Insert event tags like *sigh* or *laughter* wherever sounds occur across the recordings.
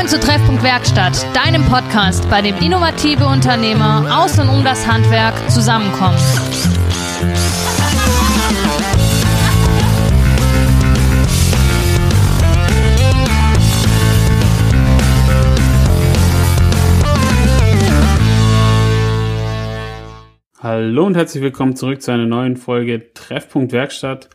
Willkommen zu Treffpunkt Werkstatt, deinem Podcast, bei dem innovative Unternehmer aus und um das Handwerk zusammenkommen. Hallo und herzlich willkommen zurück zu einer neuen Folge Treffpunkt Werkstatt.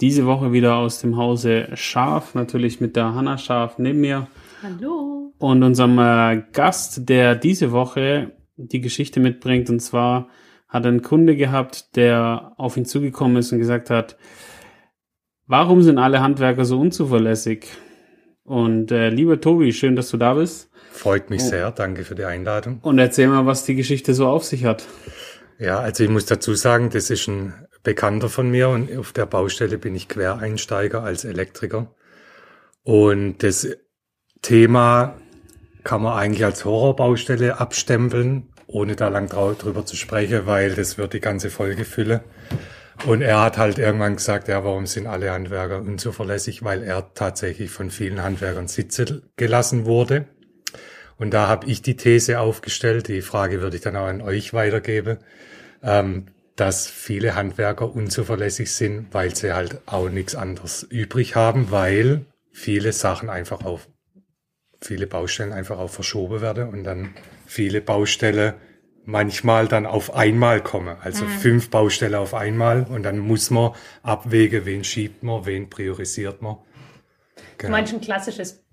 Diese Woche wieder aus dem Hause Schaf, natürlich mit der Hanna Schaf neben mir. Hallo. Und unserem äh, Gast, der diese Woche die Geschichte mitbringt. Und zwar hat ein Kunde gehabt, der auf ihn zugekommen ist und gesagt hat, warum sind alle Handwerker so unzuverlässig? Und äh, lieber Tobi, schön, dass du da bist. Freut mich sehr, danke für die Einladung. Und erzähl mal, was die Geschichte so auf sich hat. Ja, also ich muss dazu sagen, das ist ein Bekannter von mir und auf der Baustelle bin ich Quereinsteiger als Elektriker. Und das Thema kann man eigentlich als Horrorbaustelle abstempeln, ohne da lang drüber zu sprechen, weil das wird die ganze Folge füllen. Und er hat halt irgendwann gesagt, ja, warum sind alle Handwerker unzuverlässig? Weil er tatsächlich von vielen Handwerkern sitzen gelassen wurde. Und da habe ich die These aufgestellt, die Frage würde ich dann auch an euch weitergeben, ähm, dass viele Handwerker unzuverlässig sind, weil sie halt auch nichts anderes übrig haben, weil viele Sachen einfach auf, viele Baustellen einfach auch verschoben werden und dann viele Baustellen manchmal dann auf einmal kommen. Also mhm. fünf Baustellen auf einmal und dann muss man abwägen, wen schiebt man, wen priorisiert man. Genau. Du meinst ein klassisches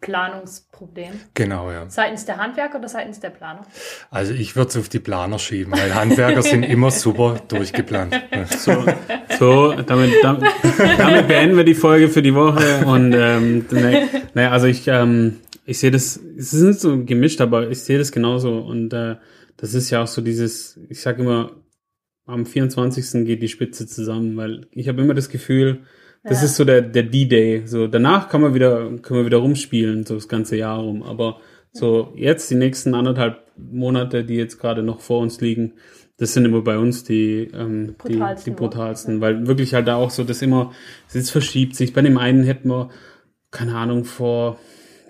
Planungsproblem. Genau, ja. Seitens der Handwerker oder seitens der Planer? Also ich würde es auf die Planer schieben, weil Handwerker sind immer *laughs* super durchgeplant. So, so damit, damit, damit, beenden wir die Folge für die Woche. Und ähm, naja, also ich, ähm, ich sehe das, es ist nicht so gemischt, aber ich sehe das genauso. Und äh, das ist ja auch so dieses, ich sage immer, am 24. geht die Spitze zusammen, weil ich habe immer das Gefühl, das ja. ist so der, der D-Day. So, danach kann man wieder, können wir wieder rumspielen, so das ganze Jahr rum. Aber so jetzt die nächsten anderthalb Monate, die jetzt gerade noch vor uns liegen, das sind immer bei uns die, ähm, brutalsten die, die brutalsten, weil wirklich halt da auch so das immer, es verschiebt sich. Bei dem einen hätten wir, keine Ahnung, vor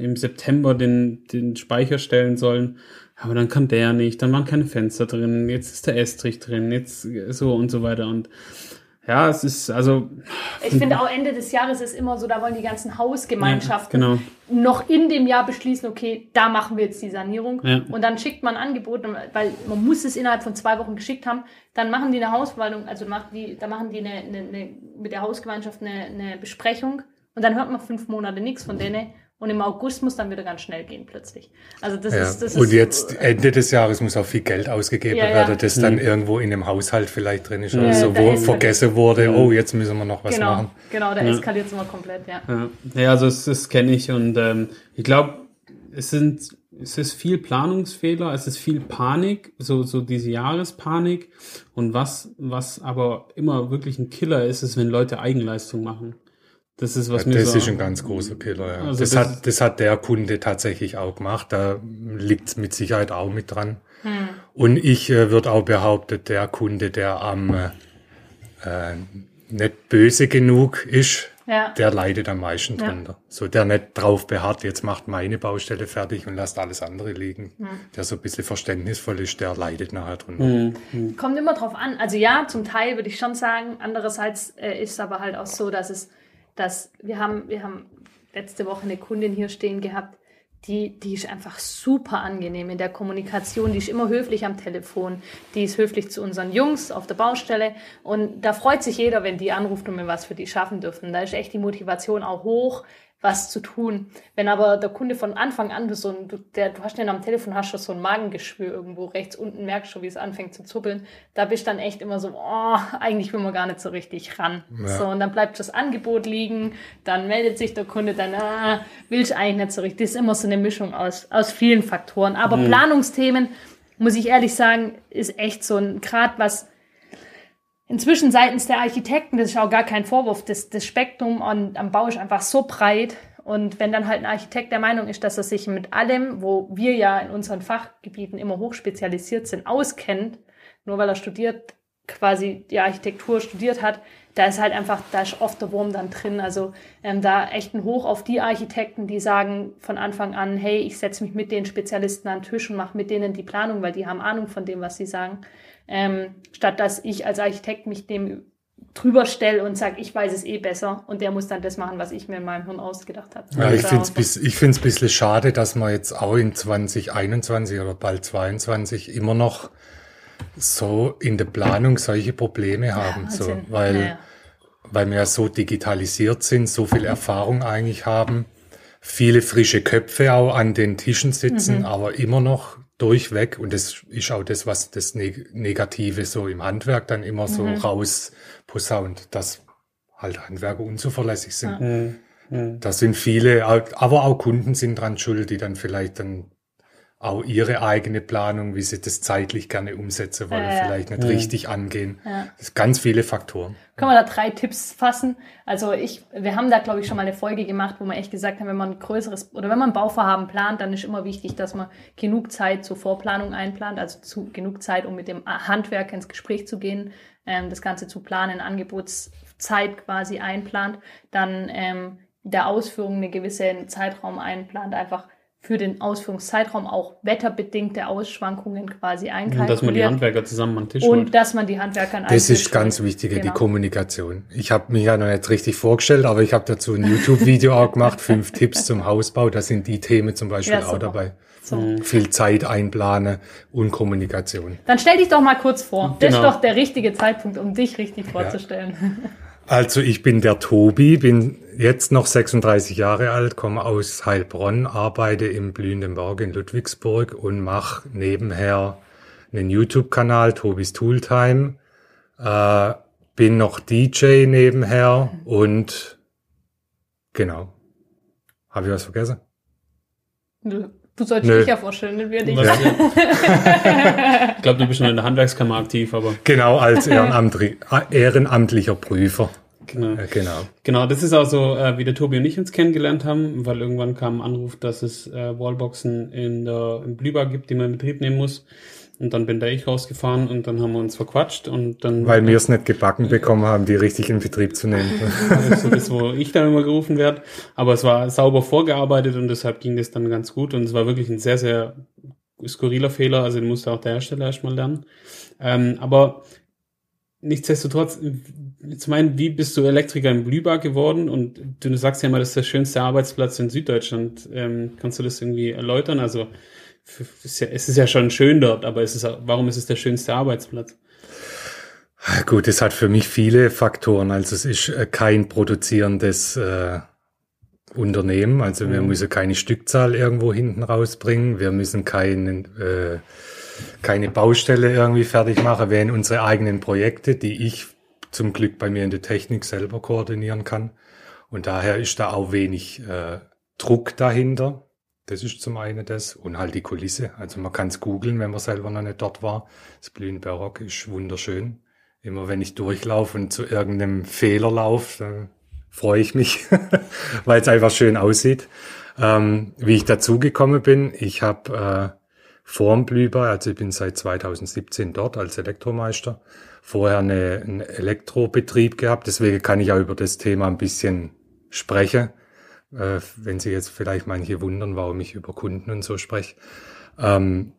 im September den, den Speicher stellen sollen, aber dann kann der nicht, dann waren keine Fenster drin, jetzt ist der Estrich drin, jetzt so und so weiter und ja, es ist also. Ich finde auch Ende des Jahres ist immer so, da wollen die ganzen Hausgemeinschaften ja, genau. noch in dem Jahr beschließen, okay, da machen wir jetzt die Sanierung. Ja. Und dann schickt man Angebote, weil man muss es innerhalb von zwei Wochen geschickt haben. Dann machen die eine Hausverwaltung, also macht die, da machen die eine, eine, eine, mit der Hausgemeinschaft eine, eine Besprechung. Und dann hört man fünf Monate nichts von denen. Und im August muss dann wieder ganz schnell gehen plötzlich. Also das ja. ist das Und ist, jetzt Ende des Jahres muss auch viel Geld ausgegeben ja, werden, das mhm. dann irgendwo in einem Haushalt vielleicht drin ist oder so, wo vergessen wurde, oh, jetzt müssen wir noch was genau, machen. Genau, da eskaliert es immer komplett, ja. Ja, also das, das kenne ich und ähm, ich glaube, es sind es ist viel Planungsfehler, es ist viel Panik, so, so diese Jahrespanik. Und was, was aber immer wirklich ein Killer ist, ist, wenn Leute Eigenleistung machen. Das ist was ja, mir Das so ist ein ganz großer Killer, ja. Also das, das, hat, das hat der Kunde tatsächlich auch gemacht. Da liegt mit Sicherheit auch mit dran. Hm. Und ich äh, würde auch behaupten, der Kunde, der am äh, äh, nicht böse genug ist, ja. der leidet am meisten ja. drunter. So der nicht drauf beharrt, jetzt macht meine Baustelle fertig und lasst alles andere liegen. Hm. Der so ein bisschen verständnisvoll ist, der leidet nachher drunter. Hm. Hm. Kommt immer drauf an. Also ja, zum Teil würde ich schon sagen. Andererseits äh, ist es aber halt auch so, dass es dass wir haben, wir haben letzte Woche eine Kundin hier stehen gehabt, die, die ist einfach super angenehm in der Kommunikation. Die ist immer höflich am Telefon. Die ist höflich zu unseren Jungs auf der Baustelle. Und da freut sich jeder, wenn die anruft und wir was für die schaffen dürfen. Da ist echt die Motivation auch hoch, was zu tun. Wenn aber der Kunde von Anfang an so ein, du, der, du hast den am Telefon, hast schon so ein Magengeschwür irgendwo rechts unten, merkst schon, wie es anfängt zu zuppeln. Da bist du dann echt immer so, oh, eigentlich will man gar nicht so richtig ran. Ja. So, und dann bleibt das Angebot liegen, dann meldet sich der Kunde, dann, ah, will ich eigentlich nicht so richtig. Das ist immer so eine Mischung aus, aus vielen Faktoren. Aber mhm. Planungsthemen, muss ich ehrlich sagen, ist echt so ein, Grad was, inzwischen seitens der Architekten, das ist auch gar kein Vorwurf, das, das Spektrum an, am Bau ist einfach so breit. Und wenn dann halt ein Architekt der Meinung ist, dass er sich mit allem, wo wir ja in unseren Fachgebieten immer hochspezialisiert sind, auskennt, nur weil er studiert quasi die Architektur studiert hat, da ist halt einfach, da ist oft der Wurm dann drin. Also ähm, da echt ein Hoch auf die Architekten, die sagen von Anfang an, hey, ich setze mich mit den Spezialisten an den Tisch und mache mit denen die Planung, weil die haben Ahnung von dem, was sie sagen. Ähm, statt dass ich als Architekt mich dem drüber stelle und sage, ich weiß es eh besser und der muss dann das machen, was ich mir in meinem Hirn ausgedacht habe. Ja, ich finde es ich find's ein bisschen schade, dass wir jetzt auch in 2021 oder bald 22 immer noch so in der Planung solche Probleme haben, ja, so, weil, ja, weil wir ja so digitalisiert sind, so viel Erfahrung eigentlich haben, viele frische Köpfe auch an den Tischen sitzen, mhm. aber immer noch durchweg, und das ist auch das, was das Negative so im Handwerk dann immer so mhm. rausposaunt, dass halt Handwerker unzuverlässig sind. Mhm. Mhm. Da sind viele, aber auch Kunden sind dran schuld, die dann vielleicht dann auch ihre eigene Planung, wie sie das zeitlich gerne umsetzen wollen, äh, vielleicht nicht ja. richtig angehen. Ja. Das sind ganz viele Faktoren. Können wir da drei Tipps fassen? Also ich, wir haben da glaube ich schon mal eine Folge gemacht, wo wir echt gesagt haben, wenn man ein größeres oder wenn man ein Bauvorhaben plant, dann ist immer wichtig, dass man genug Zeit zur Vorplanung einplant, also zu, genug Zeit, um mit dem Handwerk ins Gespräch zu gehen, ähm, das Ganze zu planen, Angebotszeit quasi einplant, dann ähm, der Ausführung eine gewisse Zeitraum einplant, einfach für den Ausführungszeitraum auch wetterbedingte Ausschwankungen quasi einkalkuliert. Und dass man die Handwerker zusammen am Tisch Und holt. dass man die Handwerker an Das ist ganz wichtig, genau. die Kommunikation. Ich habe mich ja noch nicht richtig vorgestellt, aber ich habe dazu ein YouTube-Video *laughs* auch gemacht, fünf Tipps zum Hausbau. Da sind die Themen zum Beispiel ja, auch dabei. So. Mhm. Viel Zeit einplanen und Kommunikation. Dann stell dich doch mal kurz vor. Das genau. ist doch der richtige Zeitpunkt, um dich richtig vorzustellen. Ja. *laughs* Also ich bin der Tobi, bin jetzt noch 36 Jahre alt, komme aus Heilbronn, arbeite im Blühenden Berg in Ludwigsburg und mache nebenher einen YouTube-Kanal, Tobis Tooltime. Äh, bin noch DJ nebenher und genau. Habe ich was vergessen? Du solltest Nö. dich ja vorstellen, nicht wir dich. Ja. ich glaube, du bist schon in der Handwerkskammer aktiv, aber. Genau, als ehrenamtlicher Prüfer. Genau. Ja, genau. Genau, das ist auch so, äh, wie der Tobi und ich uns kennengelernt haben, weil irgendwann kam ein Anruf, dass es äh, Wallboxen in der, im Blühbar gibt, die man in Betrieb nehmen muss. Und dann bin da ich rausgefahren und dann haben wir uns verquatscht und dann. Weil wir es nicht gebacken bekommen haben, die richtig in Betrieb zu nehmen. *laughs* das ist so das, wo ich dann immer gerufen werde. Aber es war sauber vorgearbeitet und deshalb ging das dann ganz gut. Und es war wirklich ein sehr, sehr skurriler Fehler. Also den musste auch der Hersteller erstmal lernen. Ähm, aber nichtsdestotrotz, jetzt meinen, wie bist du Elektriker in Blühbar geworden? Und du sagst ja immer, das ist der schönste Arbeitsplatz in Süddeutschland. Ähm, kannst du das irgendwie erläutern? Also ist ja, es ist ja schon schön dort, aber es ist, warum ist es der schönste Arbeitsplatz? Gut, es hat für mich viele Faktoren. Also es ist äh, kein produzierendes äh, Unternehmen. Also mhm. wir müssen keine Stückzahl irgendwo hinten rausbringen. Wir müssen keinen äh, keine Baustelle irgendwie fertig machen. Wir haben unsere eigenen Projekte, die ich zum Glück bei mir in der Technik selber koordinieren kann. Und daher ist da auch wenig äh, Druck dahinter. Das ist zum einen das. Und halt die Kulisse. Also man kann es googeln, wenn man selber noch nicht dort war. Das Blühen Barock ist wunderschön. Immer wenn ich durchlaufe und zu irgendeinem Fehler laufe, dann freue ich mich, *laughs* weil es einfach schön aussieht. Ähm, wie ich dazugekommen bin, ich habe äh, vorm Blüber, also ich bin seit 2017 dort als Elektromeister, vorher eine, einen Elektrobetrieb gehabt, deswegen kann ich auch über das Thema ein bisschen sprechen, äh, wenn Sie jetzt vielleicht manche wundern, warum ich über Kunden und so spreche. Ähm,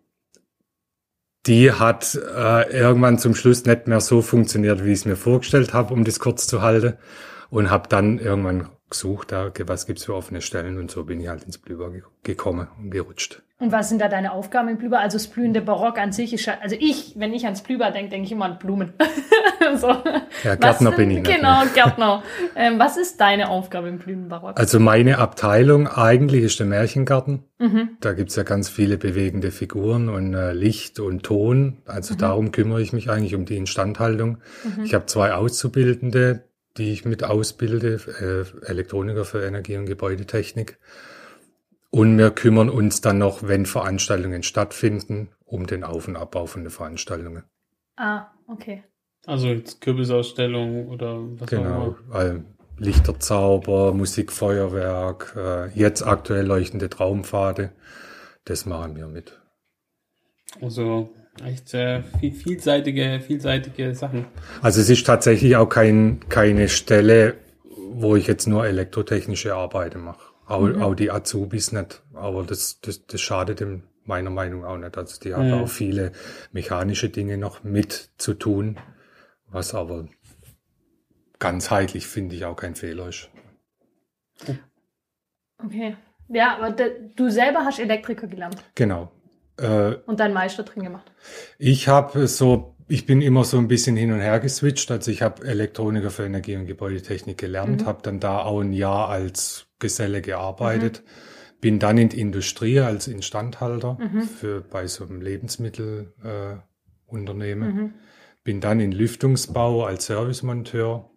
die hat äh, irgendwann zum Schluss nicht mehr so funktioniert, wie ich es mir vorgestellt habe, um das kurz zu halten. Und habe dann irgendwann gesucht, da, was gibt's für offene Stellen und so bin ich halt ins Blüber gekommen und gerutscht. Und was sind da deine Aufgaben im Blüber? Also das blühende Barock an sich ist, also ich, wenn ich ans Blüber denke, denke ich immer an Blumen. *laughs* so. Ja, Gärtner was, bin ich. Genau, Gärtner. ähm, was ist deine Aufgabe im blühenden Barock? Also meine Abteilung eigentlich ist der Märchengarten. Mhm. Da gibt's ja ganz viele bewegende Figuren und äh, Licht und Ton. Also mhm. darum kümmere ich mich eigentlich um die Instandhaltung. Mhm. Ich habe zwei Auszubildende, die ich mit ausbilde, äh, Elektroniker für Energie- und Gebäudetechnik. Und wir kümmern uns dann noch, wenn Veranstaltungen stattfinden, um den Auf- und Abbau von den Veranstaltungen. Ah, okay. Also jetzt Kürbisausstellung oder was genau, auch immer. Lichterzauber, Musikfeuerwerk, äh, jetzt aktuell leuchtende Traumpfade. Das machen wir mit. Also Echt äh, viel, vielseitige, vielseitige Sachen. Also es ist tatsächlich auch kein, keine Stelle, wo ich jetzt nur elektrotechnische Arbeiten mache. Auch, Mhm. auch die Azubis nicht. Aber das, das, das schadet dem meiner Meinung auch nicht. Also die haben Ja. auch viele mechanische Dinge noch mit zu tun, was aber ganzheitlich finde ich auch kein Fehler ist. Okay. Ja, aber du selber hast Elektriker gelernt Genau. Äh, und deinen Meister drin gemacht. Ich habe so, ich bin immer so ein bisschen hin und her geswitcht. Also ich habe Elektroniker für Energie- und Gebäudetechnik gelernt, Mhm. habe dann da auch ein Jahr als Geselle gearbeitet, bin dann in die Industrie als Instandhalter Mhm. für bei so einem Lebensmittelunternehmen, äh. Mhm. bin dann in Lüftungsbau als Servicemonteur,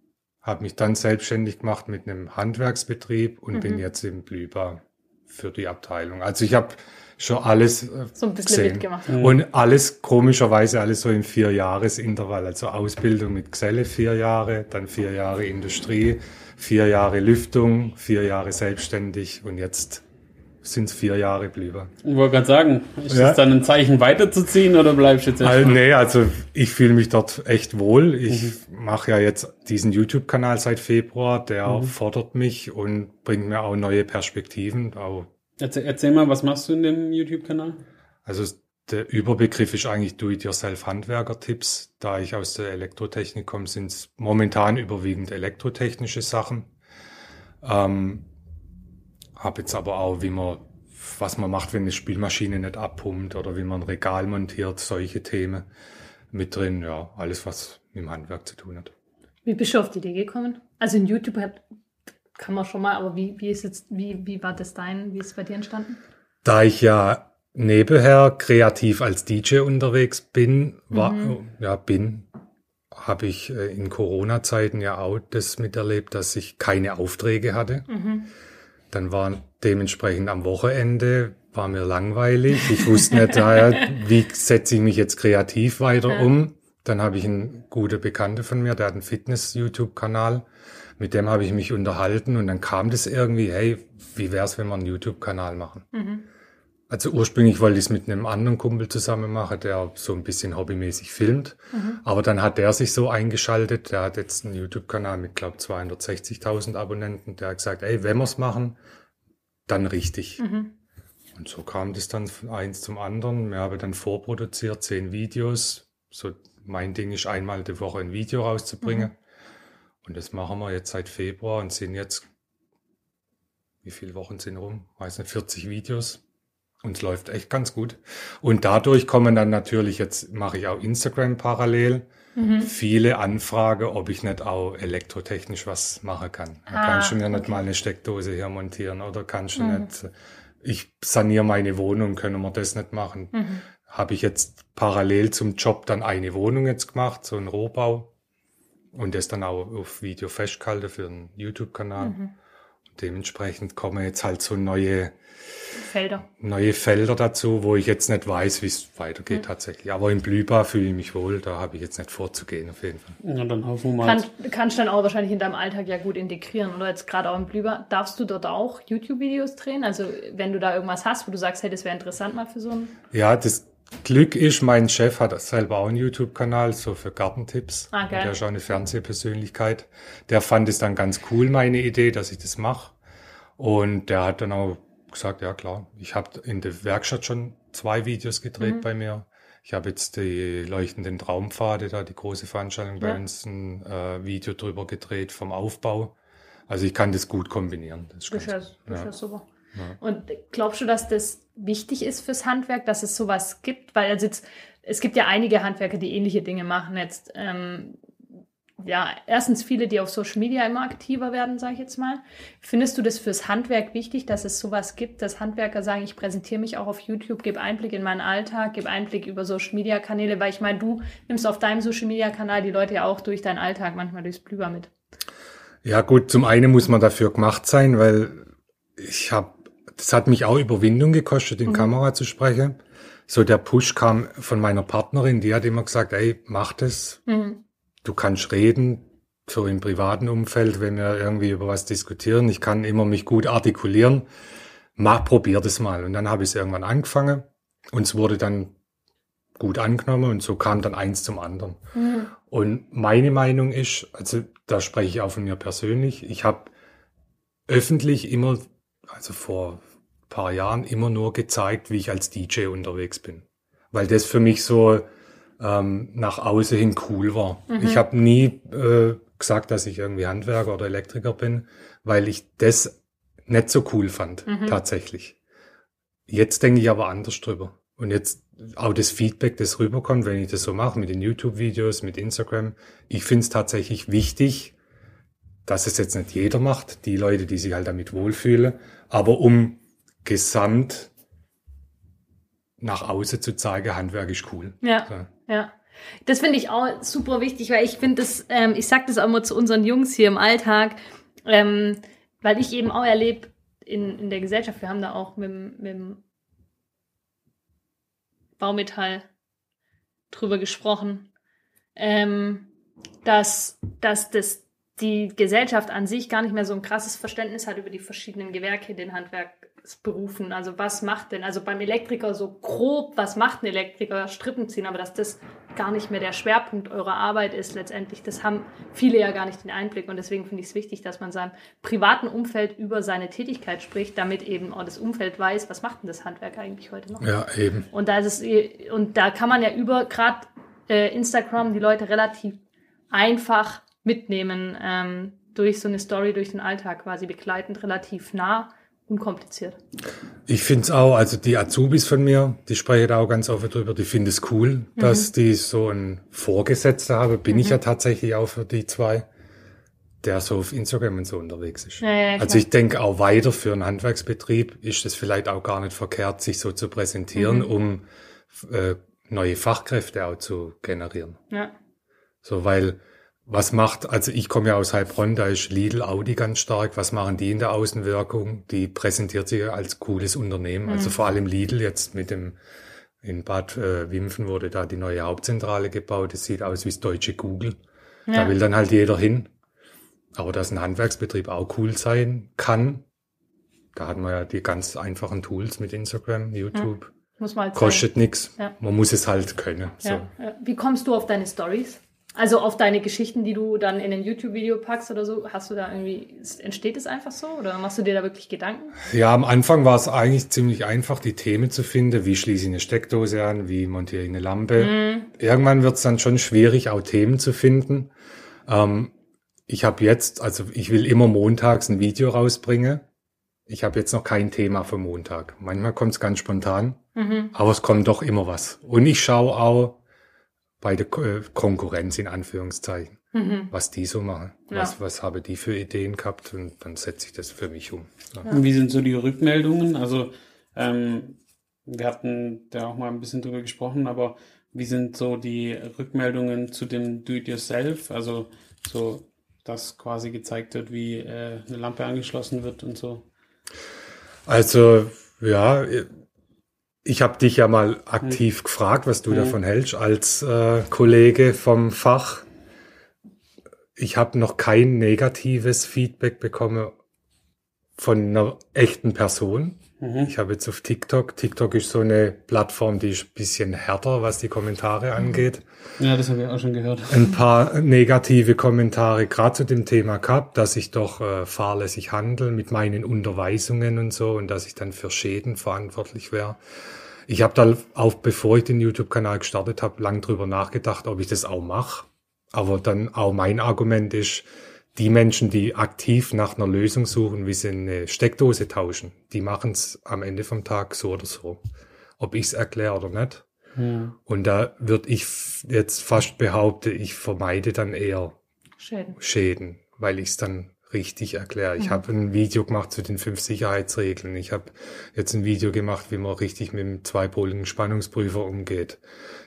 habe mich dann selbstständig gemacht mit einem Handwerksbetrieb und bin Mhm. jetzt im Blüber für die Abteilung. Also ich habe schon alles äh, So ein bisschen gesehen. mitgemacht. Und alles komischerweise alles so im Vierjahresintervall. Also Ausbildung mit Geselle vier Jahre, dann vier Jahre Industrie, vier Jahre Lüftung, vier Jahre selbstständig und jetzt sind es vier Jahre Blüber. Ich wollte gerade sagen, ist Ja. das dann ein Zeichen weiterzuziehen oder bleibst du jetzt Also, erstmal? nee, also ich fühle mich dort echt wohl. Ich mache ja jetzt diesen YouTube-Kanal seit Februar, der fordert mich und bringt mir auch neue Perspektiven. Auch, Erzähl, erzähl mal, was machst du in dem YouTube-Kanal? also der Überbegriff ist eigentlich Do-it-yourself-Handwerker-Tipps. Da ich aus der Elektrotechnik komme, sind es momentan überwiegend elektrotechnische Sachen. Ähm, habe jetzt aber auch, wie man, was man macht, wenn eine Spülmaschine nicht abpumpt oder wie man ein Regal montiert, solche Themen mit drin. Ja, alles, was mit dem Handwerk zu tun hat. Wie bist du auf die Idee gekommen? Also in YouTube hat, kann man schon mal, aber wie, wie ist jetzt, wie, wie war das dein, wie ist es bei dir entstanden? Da ich ja nebenher kreativ als DJ unterwegs bin, war, ja, bin, habe ich äh, in Corona-Zeiten ja auch das miterlebt, dass ich keine Aufträge hatte. Mhm. Dann war dementsprechend am Wochenende, war mir langweilig. Ich wusste nicht, wie setze ich mich jetzt kreativ weiter Ja. um. Dann habe ich einen guten Bekannte von mir, der hat einen Fitness-YouTube-Kanal. Mit dem habe ich mich unterhalten und dann kam das irgendwie, hey, wie wär's, wenn wir einen YouTube-Kanal machen? Mhm. Also ursprünglich wollte ich es mit einem anderen Kumpel zusammen machen, der so ein bisschen hobbymäßig filmt. Mhm. Aber dann hat der sich so eingeschaltet, der hat jetzt einen YouTube-Kanal mit, glaube 260.000 Abonnenten. Der hat gesagt, ey, wenn wir's machen, dann richtig. Mhm. Und so kam das dann von eins zum anderen. Wir haben dann vorproduziert, zehn Videos. So mein Ding ist einmal die Woche ein Video rauszubringen. Und das machen wir jetzt seit Februar und sind jetzt, wie viele Wochen sind rum? Weiß nicht, 40 Videos. Und es läuft echt ganz gut. Und dadurch kommen dann natürlich, jetzt mache ich auch Instagram parallel, Mhm. viele Anfragen, ob ich nicht auch elektrotechnisch was machen kann. Ah, kannst du mir nicht okay. mal eine Steckdose hier montieren oder kannst du Mhm. nicht, ich saniere meine Wohnung, können wir das nicht machen. Mhm. Habe ich jetzt parallel zum Job dann eine Wohnung jetzt gemacht, so ein Rohbau. Und das dann auch auf Video festgehalten für einen YouTube-Kanal. Mhm. Dementsprechend kommen jetzt halt so neue, Felder. neue Felder dazu, wo ich jetzt nicht weiß, wie es weitergeht Mhm. tatsächlich. Aber in Blüba fühle ich mich wohl, da habe ich jetzt nicht vorzugehen auf jeden Fall. Ja, dann hoffen wir mal. Kann, kannst du dann auch wahrscheinlich in deinem Alltag ja gut integrieren. Oder jetzt gerade auch im Blüber. Darfst du dort auch YouTube-Videos drehen? Also wenn du da irgendwas hast, wo du sagst, hey, das wäre interessant mal für so ein... Ja, das Glück ist, mein Chef hat selber auch einen YouTube-Kanal, so für Gartentipps. Ah, geil. Der ist auch eine Fernsehpersönlichkeit. Der fand es dann ganz cool, meine Idee, dass ich das mache. Und der hat dann auch gesagt, ja klar, ich habe in der Werkstatt schon zwei Videos gedreht Mhm. bei mir. Ich habe jetzt die leuchtenden Traumpfade, da die große Veranstaltung bei Ja. uns, ein äh, Video drüber gedreht vom Aufbau. Also ich kann das gut kombinieren. Das ist Das ist das ist ja super. Ja. Und glaubst du, dass das wichtig ist fürs Handwerk, dass es sowas gibt? Weil also jetzt, es gibt ja einige Handwerker, die ähnliche Dinge machen. Jetzt, ähm, ja, erstens viele, die auf Social Media immer aktiver werden, sage ich jetzt mal. Findest du das fürs Handwerk wichtig, dass es sowas gibt, dass Handwerker sagen, ich präsentiere mich auch auf YouTube, gebe Einblick in meinen Alltag, gebe Einblick über Social Media Kanäle, weil ich meine, du nimmst auf deinem Social Media Kanal die Leute ja auch durch deinen Alltag, manchmal durchs Blüber mit. Ja gut, zum einen muss man dafür gemacht sein, weil ich habe, das hat mich auch Überwindung gekostet, in Kamera zu sprechen. So der Push kam von meiner Partnerin, die hat immer gesagt, ey, mach das, Mhm. du kannst reden, so im privaten Umfeld, wenn wir irgendwie über was diskutieren. Ich kann immer mich gut artikulieren. Mach, probier das mal. Und dann habe ich es irgendwann angefangen und es wurde dann gut angenommen und so kam dann eins zum anderen. Mhm. Und meine Meinung ist, also da spreche ich auch von mir persönlich, ich habe öffentlich immer, also vor paar Jahren immer nur gezeigt, wie ich als DJ unterwegs bin. Weil das für mich so ähm, nach außen hin cool war. Mhm. Ich habe nie äh, gesagt, dass ich irgendwie Handwerker oder Elektriker bin, weil ich das nicht so cool fand, mhm. tatsächlich. Jetzt denke ich aber anders drüber. Und jetzt auch das Feedback, das rüberkommt, wenn ich das so mache, mit den YouTube-Videos, mit Instagram. Ich finde es tatsächlich wichtig, dass es jetzt nicht jeder macht, die Leute, die sich halt damit wohlfühlen, aber um gesamt nach außen zu zeigen, Handwerk ist cool. Ja, so. ja. Das finde ich auch super wichtig, weil ich finde das, ähm, ich sage das auch immer zu unseren Jungs hier im Alltag, ähm, weil ich eben auch erlebe in, in der Gesellschaft, wir haben da auch mit, mit dem Baumetall drüber gesprochen, ähm, dass, dass das die Gesellschaft an sich gar nicht mehr so ein krasses Verständnis hat über die verschiedenen Gewerke, den Handwerksberufen. Also was macht denn, also beim Elektriker so grob, was macht ein Elektriker, Strippen ziehen, aber dass das gar nicht mehr der Schwerpunkt eurer Arbeit ist letztendlich, das haben viele ja gar nicht den Einblick und deswegen finde ich es wichtig, dass man seinem privaten Umfeld über seine Tätigkeit spricht, damit eben auch das Umfeld weiß, was macht denn das Handwerk eigentlich heute noch. Ja, eben. Und da ist es, und da kann man ja über gerade äh, Instagram die Leute relativ einfach mitnehmen ähm, durch so eine Story, durch den Alltag quasi begleitend, relativ nah, unkompliziert. Ich finde es auch, also die Azubis von mir, die sprechen da auch ganz offen drüber, die finden es cool, mhm. dass die so einen Vorgesetzten haben. Bin mhm. ich ja tatsächlich auch für die zwei, der so auf Instagram und so unterwegs ist. Ja, ja, also ich denke auch weiter für einen Handwerksbetrieb ist es vielleicht auch gar nicht verkehrt, sich so zu präsentieren, mhm. um äh, neue Fachkräfte auch zu generieren. Ja. So, weil was macht, also ich komme ja aus Heilbronn, da ist Lidl, Audi ganz stark. Was machen die in der Außenwirkung? Die präsentiert sich als cooles Unternehmen. Also mhm. Also vor allem Lidl jetzt mit dem, in Bad äh, Wimpfen wurde da die neue Hauptzentrale gebaut. Es sieht aus wie das deutsche Google. Ja. Da will dann halt jeder hin. Aber dass ein Handwerksbetrieb auch cool sein kann, da hat man ja die ganz einfachen Tools mit Instagram, YouTube. Ja. Muss man halt Kostet nichts. Ja. Man muss es halt können. So. Wie kommst du auf deine Stories? Also auf deine Geschichten, die du dann in ein YouTube-Video packst oder so, hast du da irgendwie, entsteht es einfach so oder machst du dir da wirklich Gedanken? Ja, am Anfang war es eigentlich ziemlich einfach, die Themen zu finden. Wie schließe ich eine Steckdose an? Wie montiere ich eine Lampe? Mhm. Irgendwann wird es dann schon schwierig, auch Themen zu finden. Ähm, ich habe jetzt, also ich will immer montags ein Video rausbringen. Ich habe jetzt noch kein Thema für Montag. Manchmal kommt es ganz spontan, mhm. aber es kommt doch immer was. Und ich schaue auch, bei der äh, Konkurrenz in Anführungszeichen, mhm. was die so machen. Ja. Was, was habe die für Ideen gehabt und dann setze ich das für mich um. Ja. Und wie sind so die Rückmeldungen? Also ähm, wir hatten da auch mal ein bisschen drüber gesprochen, aber wie sind so die Rückmeldungen zu dem Do-it-yourself? Also so, dass quasi gezeigt wird, wie äh, eine Lampe angeschlossen wird und so. Also ja, ich habe dich ja mal aktiv mhm. gefragt, was du mhm. davon hältst, als äh, Kollege vom Fach. Ich habe noch kein negatives Feedback bekommen von einer echten Person. Mhm. Ich habe jetzt auf TikTok. TikTok ist so eine Plattform, die ist ein bisschen härter, was die Kommentare mhm. angeht. Ja, das habe ich auch schon gehört. Ein paar negative Kommentare gerade zu dem Thema gehabt, dass ich doch äh, fahrlässig handle mit meinen Unterweisungen und so und dass ich dann für Schäden verantwortlich wäre. Ich habe da auch, bevor ich den YouTube-Kanal gestartet habe, lang drüber nachgedacht, ob ich das auch mache. Aber dann auch mein Argument ist, die Menschen, die aktiv nach einer Lösung suchen, wie sie eine Steckdose tauschen, die machen es am Ende vom Tag so oder so. Ob ich es erkläre oder nicht. Ja. Und da würde ich jetzt fast behaupten, ich vermeide dann eher Schäden, Schäden weil ich es dann richtig erkläre. Ich mhm. habe ein Video gemacht zu den fünf Sicherheitsregeln. Ich habe jetzt ein Video gemacht, wie man richtig mit dem zweipoligen Spannungsprüfer umgeht.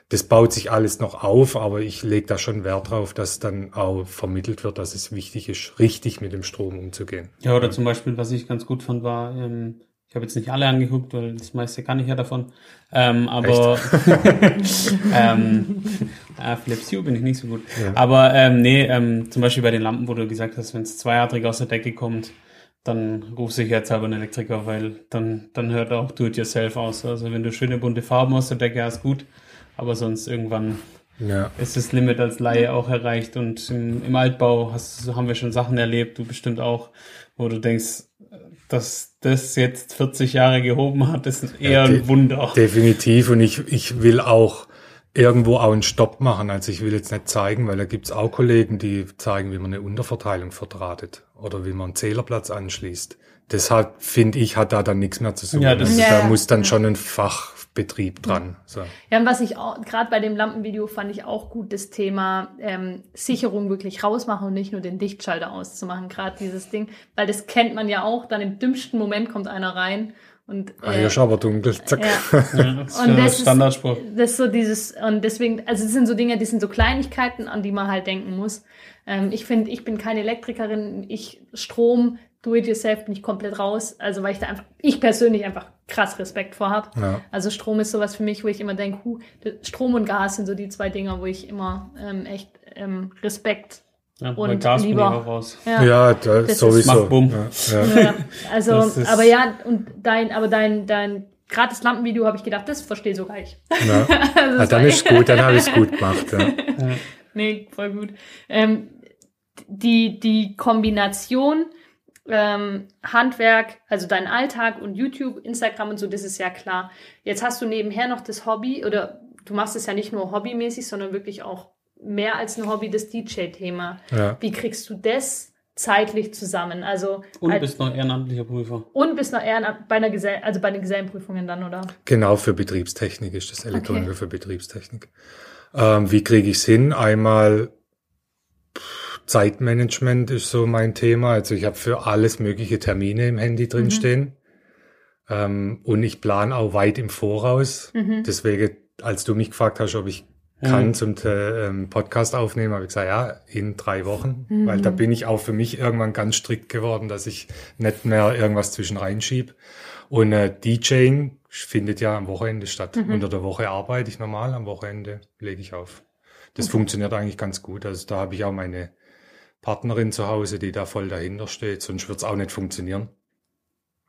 Das baut sich alles noch auf, aber ich lege da schon Wert drauf, dass dann auch vermittelt wird, dass es wichtig ist, richtig mit dem Strom umzugehen. Ja, oder zum Beispiel, was ich ganz gut fand, war, ähm, ich habe jetzt nicht alle angeguckt, weil das meiste kann ich ja davon. Ähm, aber *laughs* ähm, äh, bin ich nicht so gut. Ja. Aber ähm, nee, ähm, zum Beispiel bei den Lampen, wo du gesagt hast, wenn es zweiadrig aus der Decke kommt, dann ruf ich jetzt aber einen Elektriker, weil dann, dann hört auch Do-it-yourself aus. Also wenn du schöne bunte Farben aus der Decke hast, gut. Aber sonst irgendwann Ja. ist das Limit als Laie auch erreicht und im, im Altbau hast, haben wir schon Sachen erlebt, du bestimmt auch, wo du denkst, dass das jetzt 40 Jahre gehoben hat, ist eher Ja, ein Wunder. Definitiv. Und ich, ich will auch irgendwo auch einen Stopp machen. Also ich will jetzt nicht zeigen, weil da gibt's auch Kollegen, die zeigen, wie man eine Unterverteilung verdrahtet oder wie man einen Zählerplatz anschließt. Deshalb finde ich, hat da dann nichts mehr zu suchen. Ja, das also ist- da Ja, ja. muss dann schon ein Fachbetrieb dran. So. Ja, und was ich auch, gerade bei dem Lampenvideo fand ich auch gut, das Thema ähm, Sicherung wirklich rausmachen und nicht nur den Lichtschalter auszumachen, gerade dieses Ding, weil das kennt man ja auch, dann im dümmsten Moment kommt einer rein und Ah, äh, hier ist aber dunkel. Zack. ja, *laughs* Ja, das ist Und das ist- Standardspruch. das ist so dieses, und deswegen, also es sind so Dinge, die sind so Kleinigkeiten, an die man halt denken muss. Ähm, ich finde, ich bin keine Elektrikerin, ich Strom, Do-it-yourself bin ich komplett raus, also weil ich da einfach, ich persönlich einfach krass Respekt vor habe. Ja. Also Strom ist sowas für mich, wo ich immer denke, hu, Strom und Gas sind so die zwei Dinger, wo ich immer ähm, echt ähm, Respekt. Ja, Und Gas bin ich lieber- auch raus. Ja. Ja, da, ist- sowieso. Macht Bumm. Ja, ja. Ja, also, Das ist- aber ja, und dein, aber dein, dein, gerade das Lampenvideo habe ich gedacht, das verstehe sogar ich. Ja. *laughs* Also Ah, das dann ist gut, dann habe ich es gut gemacht. *laughs* Ja. Nee, voll gut. Ähm, die, die Kombination ähm, Handwerk, also dein Alltag und YouTube, Instagram und so, das ist ja klar. Jetzt hast du nebenher noch das Hobby oder du machst es ja nicht nur hobbymäßig, sondern wirklich auch mehr als ein Hobby, das DJ-Thema. Ja. Wie kriegst du das zeitlich zusammen? Also Und als- bist noch ehrenamtlicher Prüfer. und bist noch eher bei einer Gesell also bei den Gesellenprüfungen dann, oder? Genau, für Betriebstechnik ist das Elektroniker für Betriebstechnik. Ähm, wie kriege ich es hin? Einmal Zeitmanagement ist so mein Thema. Also ich habe für alles mögliche Termine im Handy drinstehen. Ähm, und ich plane auch weit im Voraus. Deswegen, als du mich gefragt hast, ob ich kann zum äh, ähm, Podcast aufnehmen, habe ich gesagt, ja, in drei Wochen. Weil da bin ich auch für mich irgendwann ganz strikt geworden, dass ich nicht mehr irgendwas zwischen reinschieb. Und äh, DJing findet ja am Wochenende statt. Unter der Woche arbeite ich normal, am Wochenende lege ich auf. Das funktioniert eigentlich ganz gut. Also da habe ich auch meine Partnerin zu Hause, die da voll dahinter steht, sonst wird es auch nicht funktionieren.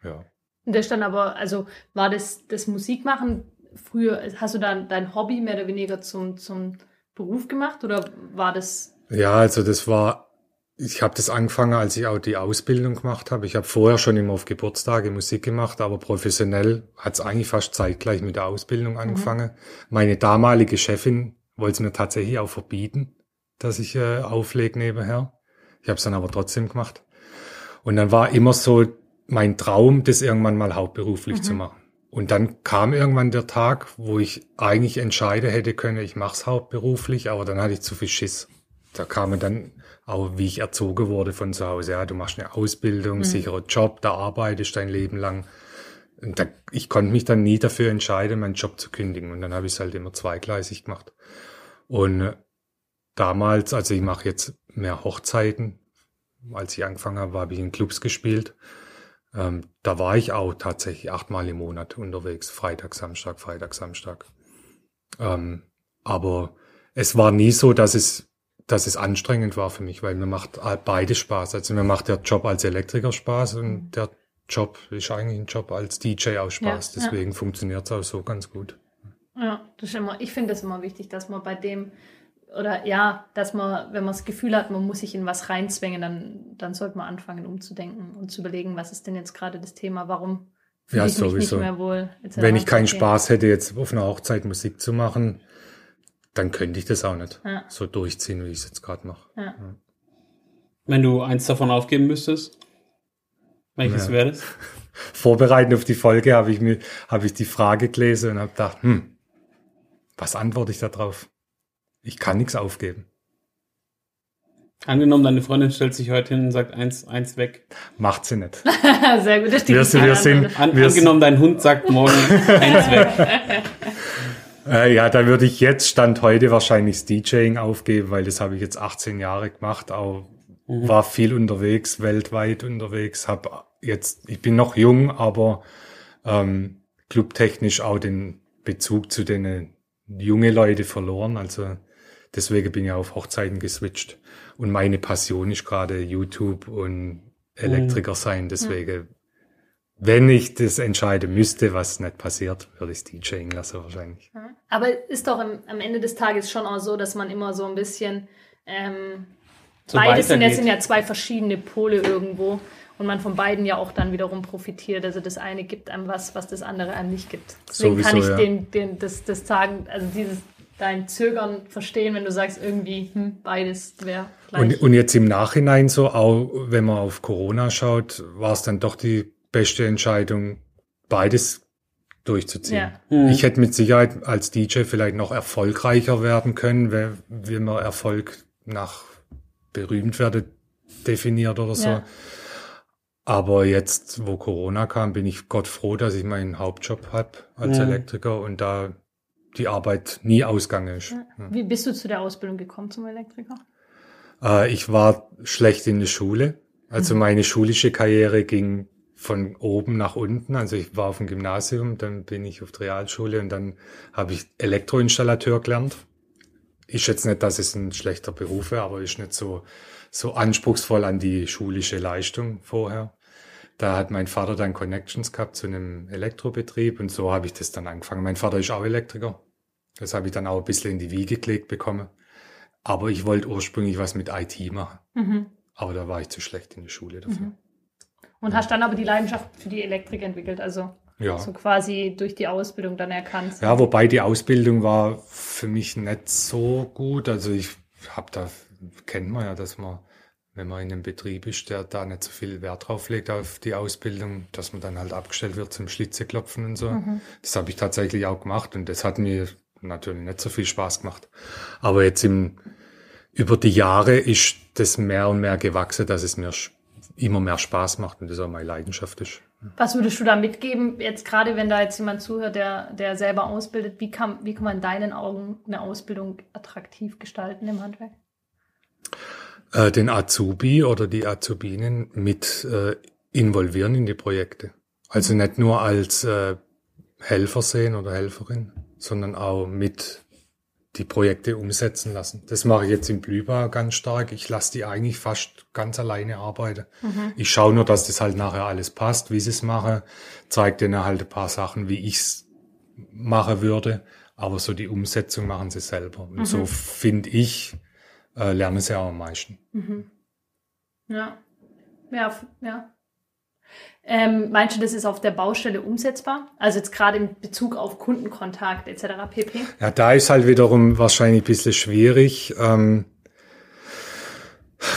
Ja. Und das dann aber, also war das das Musikmachen früher, hast du dann dein Hobby mehr oder weniger zum, zum Beruf gemacht oder war das Ja, also das war, ich habe das angefangen, als ich auch die Ausbildung gemacht habe. Ich habe vorher schon immer auf Geburtstage Musik gemacht, aber professionell hat es eigentlich fast zeitgleich mit der Ausbildung angefangen. Meine damalige Chefin wollte es mir tatsächlich auch verbieten, dass ich äh, auflege nebenher. Ich habe es dann aber trotzdem gemacht. Und dann war immer so mein Traum, das irgendwann mal hauptberuflich zu machen. Und dann kam irgendwann der Tag, wo ich eigentlich entscheiden hätte können, ich mache es hauptberuflich, aber dann hatte ich zu viel Schiss. Da kam dann auch, wie ich erzogen wurde von zu Hause. Ja, du machst eine Ausbildung, sicherer Job, da arbeitest dein Leben lang. Da, ich konnte mich dann nie dafür entscheiden, meinen Job zu kündigen. Und dann habe ich es halt immer zweigleisig gemacht. Und äh, damals, also ich mache jetzt mehr Hochzeiten. Als ich angefangen habe, habe ich in Clubs gespielt. Ähm, da war ich auch tatsächlich achtmal im Monat unterwegs. Freitag, Samstag, Freitag, Samstag. Ähm, aber es war nie so, dass es, dass es anstrengend war für mich, weil mir macht beides Spaß. Also mir macht der Job als Elektriker Spaß und der Job ist eigentlich ein Job als DJ auch Spaß. Ja, ja. Deswegen funktioniert es auch so ganz gut. Ja, das ist immer, ich finde es immer wichtig, dass man bei dem, oder ja, dass man, wenn man das Gefühl hat, man muss sich in was reinzwängen, dann, dann sollte man anfangen umzudenken und zu überlegen, was ist denn jetzt gerade das Thema, warum fühle Ja, ich mich sowieso. nicht mehr wohl. etc. Wenn ich keinen Okay. Spaß hätte, jetzt auf einer Hochzeit Musik zu machen, dann könnte ich das auch nicht Ja. so durchziehen, wie ich es jetzt gerade mache. Ja. Wenn du eins davon aufgeben müsstest, welches Ja. wäre das? *laughs* Vorbereitend auf die Folge habe ich mir, habe ich die Frage gelesen und habe gedacht, hm, was antworte ich da drauf? Ich kann nichts aufgeben. Angenommen, deine Freundin stellt sich heute hin und sagt eins, eins weg. Macht sie nicht. *laughs* Sehr gut, das Wir, steht wir sind, An, wir, angenommen, dein Hund sagt morgen *laughs* eins weg. Äh, ja, da würde ich jetzt Stand heute wahrscheinlich das DJing aufgeben, weil das habe ich jetzt 18 Jahre gemacht, auch war viel unterwegs, weltweit unterwegs, hab jetzt, ich bin noch jung, aber ähm, clubtechnisch auch den Bezug zu den junge Leute verloren, also deswegen bin ich auf Hochzeiten geswitcht und meine Passion ist gerade YouTube und Elektriker sein, deswegen wenn ich das entscheiden müsste, was nicht passiert, würde ich DJing lassen wahrscheinlich. Aber ist doch im, am Ende des Tages schon auch so, dass man immer so ein bisschen ähm, So beides sind, jetzt sind ja zwei verschiedene Pole irgendwo und man von beiden ja auch dann wiederum profitiert. Also das eine gibt einem was, was das andere einem nicht gibt. Deswegen kann ich Sowieso, ja. den, den, das, das sagen, also dieses dein Zögern verstehen, wenn du sagst, irgendwie hm, beides wäre gleich. Und, und jetzt im Nachhinein so, auch wenn man auf Corona schaut, war es dann doch die beste Entscheidung, beides durchzuziehen. Ja. Ich hätte mit Sicherheit als DJ vielleicht noch erfolgreicher werden können, wenn, wenn man Erfolg nach berühmt werde definiert oder so. Ja. Aber jetzt, wo Corona kam, bin ich Gott froh, dass ich meinen Hauptjob hab als Ja. Elektriker und da die Arbeit nie ausgegangen ist. Wie bist du zu der Ausbildung gekommen zum Elektriker? Äh, ich war schlecht in der Schule. Also meine schulische Karriere ging von oben nach unten. Also ich war auf dem Gymnasium, dann bin ich auf die Realschule und dann habe ich Elektroinstallateur gelernt. Ist jetzt nicht, dass es ein schlechter Beruf wäre, aber ist nicht so, so anspruchsvoll an die schulische Leistung vorher. Da hat mein Vater dann Connections gehabt zu einem Elektrobetrieb und so habe ich das dann angefangen. Mein Vater ist auch Elektriker. Das habe ich dann auch ein bisschen in die Wiege gelegt bekommen. Aber ich wollte ursprünglich was mit IT machen. Mhm. Aber da war ich zu schlecht in der Schule dafür. Und hast dann aber die Leidenschaft für die Elektrik entwickelt, also Ja. so quasi durch die Ausbildung dann erkannt. Ja, wobei die Ausbildung war für mich nicht so gut. Also ich habe da, kennt man ja, dass man, wenn man in einem Betrieb ist, der da nicht so viel Wert drauf legt auf die Ausbildung, dass man dann halt abgestellt wird zum Schlitzeklopfen und so. Das habe ich tatsächlich auch gemacht und das hat mir natürlich nicht so viel Spaß gemacht. Aber jetzt im, über die Jahre ist das mehr und mehr gewachsen, dass es mir immer mehr Spaß macht und das auch meine Leidenschaft ist. Was würdest du da mitgeben, jetzt gerade wenn da jetzt jemand zuhört, der, der selber ausbildet, wie kann, wie kann man in deinen Augen eine Ausbildung attraktiv gestalten im Handwerk? äh, den Azubi oder die Azubinen mit äh, involvieren in die Projekte. Also nicht nur als äh, Helfer sehen oder Helferin, sondern auch mit die Projekte umsetzen lassen. Das mache ich jetzt im Blühbar ganz stark. Ich lasse die eigentlich fast ganz alleine arbeiten. Ich schaue nur, dass das halt nachher alles passt, wie sie es mache, zeige denen halt ein paar Sachen, wie ich es machen würde, aber so die Umsetzung machen sie selber. Und so finde ich, äh, lernen sie auch am meisten. Ja. Ja, f- ja. Ähm, meinst du, das ist auf der Baustelle umsetzbar? Also jetzt gerade in Bezug auf Kundenkontakt etc. pp. Ja, da ist halt wiederum wahrscheinlich ein bisschen schwierig. Ähm,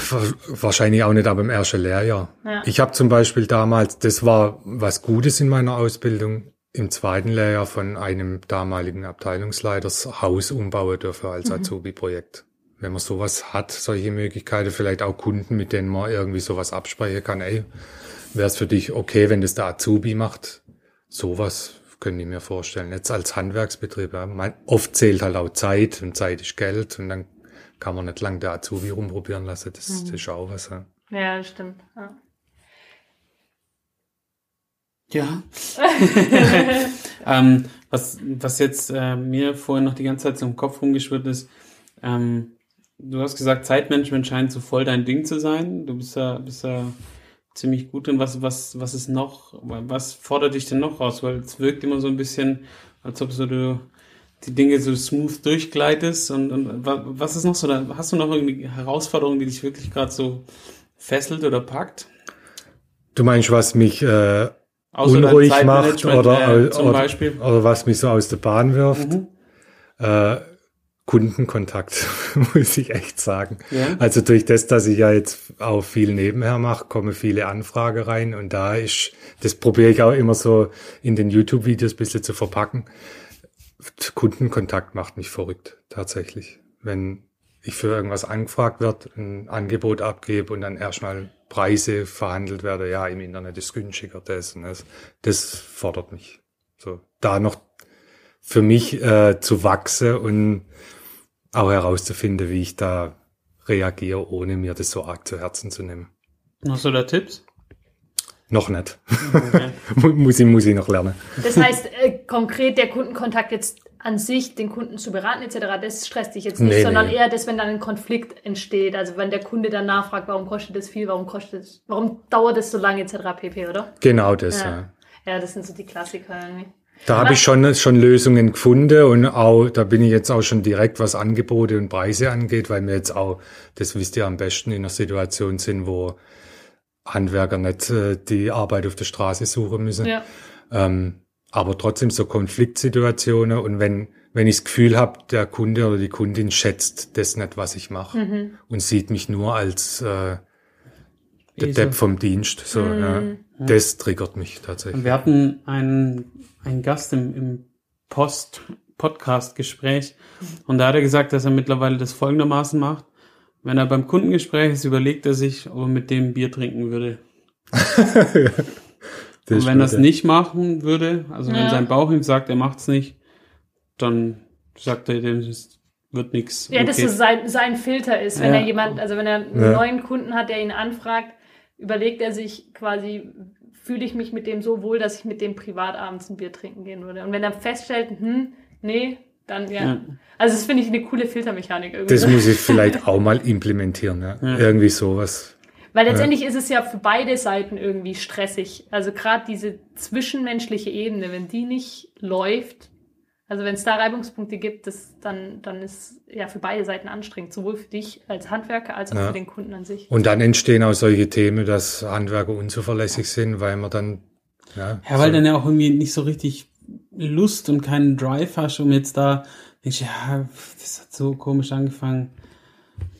wa- wahrscheinlich auch nicht ab dem ersten Lehrjahr. Ja. Ich habe zum Beispiel damals, das war was Gutes in meiner Ausbildung, im zweiten Lehrjahr von einem damaligen Abteilungsleiter das Haus umbauen dürfen als Azubi-Projekt. Wenn man sowas hat, solche Möglichkeiten, vielleicht auch Kunden, mit denen man irgendwie sowas absprechen kann, ey, wäre es für dich okay, wenn das der Azubi macht? Sowas könnte ich mir vorstellen. Jetzt als Handwerksbetrieb, ja. Man, oft zählt halt auch Zeit und Zeit ist Geld und dann kann man nicht lang der Azubi rumprobieren lassen. Das, das ist auch was. Ja. Ja, das stimmt. Ja. Ja. *laughs* *laughs* ähm, was, was jetzt äh, mir vorhin noch die ganze Zeit so im Kopf rumgeschwirrt ist, ähm, du hast gesagt, Zeitmanagement scheint so voll dein Ding zu sein. Du bist ja, bist ja ziemlich gut drin. Was, was, was ist noch, was fordert dich denn noch raus? Weil es wirkt immer so ein bisschen, als ob so du die Dinge so smooth durchgleitest und, und wa- was ist noch so da? Hast du noch irgendwie Herausforderungen, die dich wirklich gerade so fesselt oder packt? Du meinst, was mich äh, unruhig macht oder, äh, zum oder, Beispiel. oder was mich so aus der Bahn wirft? Mhm. Äh, Kundenkontakt, *laughs* muss ich echt sagen. Ja. Also durch das, dass ich ja jetzt auch viel nebenher mache, kommen viele Anfragen rein und da ist, das probiere ich auch immer so in den YouTube-Videos ein bisschen zu verpacken. Kundenkontakt macht mich verrückt, tatsächlich. Wenn ich für irgendwas angefragt wird, ein Angebot abgebe und dann erstmal Preise verhandelt werden, ja, im Internet ist günstiger, das und das. Das fordert mich. So, da noch für mich äh, zu wachsen und auch herauszufinden, wie ich da reagiere, ohne mir das so arg zu Herzen zu nehmen. Hast du da Tipps? Noch nicht. Okay. *laughs* Mu- muss ich, muss ich noch lernen. Das heißt, äh, konkret der Kundenkontakt jetzt an sich den Kunden zu beraten etc., das stresst dich jetzt nicht, Nee, sondern nee. eher das, wenn dann ein Konflikt entsteht. Also wenn der Kunde dann nachfragt, warum kostet das viel, warum kostet warum dauert es so lange etc. pp, oder? Genau das, ja. Ja. Ja, das sind so die Klassiker irgendwie. Da habe ich schon, schon Lösungen gefunden und auch, da bin ich jetzt auch schon direkt, was Angebote und Preise angeht, weil wir jetzt auch, das wisst ihr am besten, in einer Situation sind, wo Handwerker nicht äh, die Arbeit auf der Straße suchen müssen. Ja. Ähm, aber trotzdem so Konfliktsituationen und wenn, wenn ich das Gefühl habe, der Kunde oder die Kundin schätzt das nicht, was ich mache Mhm. und sieht mich nur als äh, der Esel. Depp vom Dienst. So, ja. Das triggert mich tatsächlich. Und wir hatten einen, einen Gast im, im Post-Podcast-Gespräch und da hat er gesagt, dass er mittlerweile das folgendermaßen macht. Wenn er beim Kundengespräch ist, überlegt er sich, ob er mit dem Bier trinken würde. *laughs* Und wenn er es nicht machen würde, also wenn Ja. sein Bauch ihm sagt, er macht's nicht, dann sagt er, dem es wird nichts. Ja, das so sein, sein Filter ist, wenn Ja. er jemand, also wenn er einen Ja. neuen Kunden hat, der ihn anfragt, überlegt er sich quasi, fühle ich mich mit dem so wohl, dass ich mit dem privat abends ein Bier trinken gehen würde. Und wenn er feststellt, hm, nee, dann ja. Ja. Also das finde ich eine coole Filtermechanik irgendwie. Das muss ich *laughs* vielleicht auch mal implementieren. Ja. Irgendwie sowas. Weil letztendlich ist es ja für beide Seiten irgendwie stressig. Also gerade diese zwischenmenschliche Ebene, wenn die nicht läuft, also wenn es da Reibungspunkte gibt, das, dann, dann ist ja für beide Seiten anstrengend, sowohl für dich als Handwerker als auch Ja. für den Kunden an sich. Und dann entstehen auch solche Themen, dass Handwerker unzuverlässig sind, weil man dann ja, Ja, weil so, dann ja auch irgendwie nicht so richtig Lust und keinen Drive hast, um jetzt da, denkst du, ja, das hat so komisch angefangen,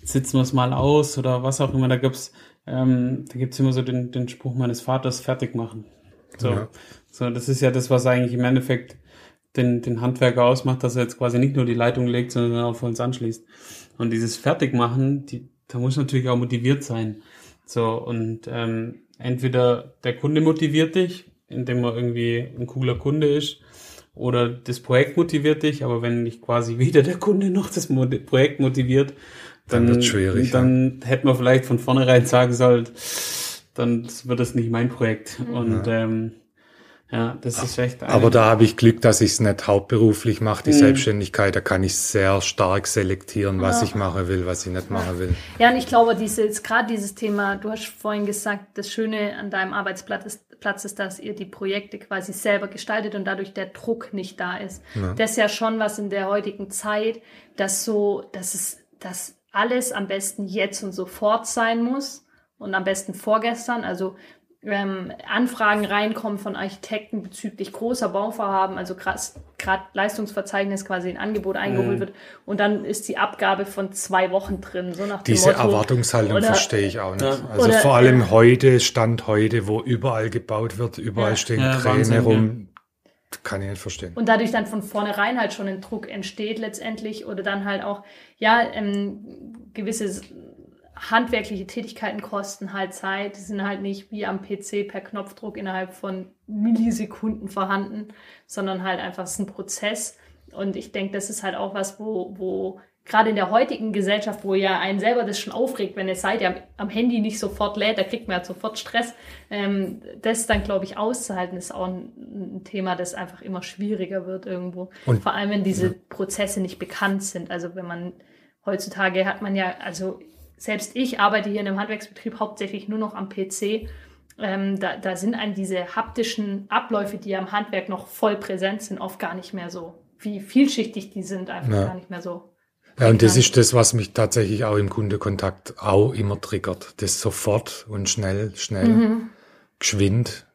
sitzen wir es mal aus oder was auch immer. Da gibt's, ähm, da gibt's immer so den, den Spruch meines Vaters, fertig machen. So, Ja. so, das ist ja das, was eigentlich im Endeffekt den, den Handwerker ausmacht, dass er jetzt quasi nicht nur die Leitung legt, sondern auch vor uns anschließt. Und dieses Fertigmachen, die, da muss natürlich auch motiviert sein. So, und ähm, entweder der Kunde motiviert dich, indem er irgendwie ein cooler Kunde ist, oder das Projekt motiviert dich, aber wenn dich quasi *laughs* weder der Kunde noch das Mo Projekt motiviert, Dann dann, schwierig, dann hätte man vielleicht von vornherein sagen sollen, dann wird das nicht mein Projekt. Und ähm, ja, das ist echt. aber da habe ich Glück, dass ich es nicht hauptberuflich mache, die Mhm. Selbstständigkeit. Da kann ich sehr stark selektieren, was ich machen will, was ich nicht machen will. Ja, und ich glaube, dieses, gerade dieses Thema, du hast vorhin gesagt, das Schöne an deinem Arbeitsplatz ist, Platz ist, dass ihr die Projekte quasi selber gestaltet und dadurch der Druck nicht da ist. Das ist ja schon was in der heutigen Zeit, dass so, dass es, dass alles am besten jetzt und sofort sein muss und am besten vorgestern. Also ähm, Anfragen reinkommen von Architekten bezüglich großer Bauvorhaben, also gerade Leistungsverzeichnis quasi ein Angebot eingeholt wird und dann ist die Abgabe von zwei Wochen drin, so nach dem Diese Motto. Erwartungshaltung Oder- verstehe ich auch nicht. Ja. Also Oder- vor allem ja. heute, Stand heute, wo überall gebaut wird, überall Ja. stehen Ja, Kräne Wahnsinn, rum, kann ich nicht verstehen. und dadurch dann von vornherein halt schon ein Druck entsteht letztendlich oder dann halt auch, ja, ähm, gewisse handwerkliche Tätigkeiten kosten halt Zeit, die sind halt nicht wie am PC per Knopfdruck innerhalb von Millisekunden vorhanden, sondern halt einfach ist ein Prozess und ich denke, das ist halt auch was, wo, wo gerade in der heutigen Gesellschaft, wo ja einen selber das schon aufregt, wenn eine Seite am, am Handy nicht sofort lädt, da kriegt man halt sofort Stress. Ähm, das dann, glaube ich, auszuhalten, ist auch ein, ein Thema, das einfach immer schwieriger wird irgendwo. Und- Vor allem, wenn diese Prozesse nicht bekannt sind. Also wenn man heutzutage hat man ja, also selbst ich arbeite hier in einem Handwerksbetrieb hauptsächlich nur noch am PC. Ähm, da, da sind einem diese haptischen Abläufe, die ja im Handwerk noch voll präsent sind, oft gar nicht mehr so. Wie vielschichtig die sind, einfach Ja. gar nicht mehr so. Ja, und das ist das, was mich tatsächlich auch im Kundekontakt auch immer triggert. Das sofort und schnell, schnell, Mhm. geschwind.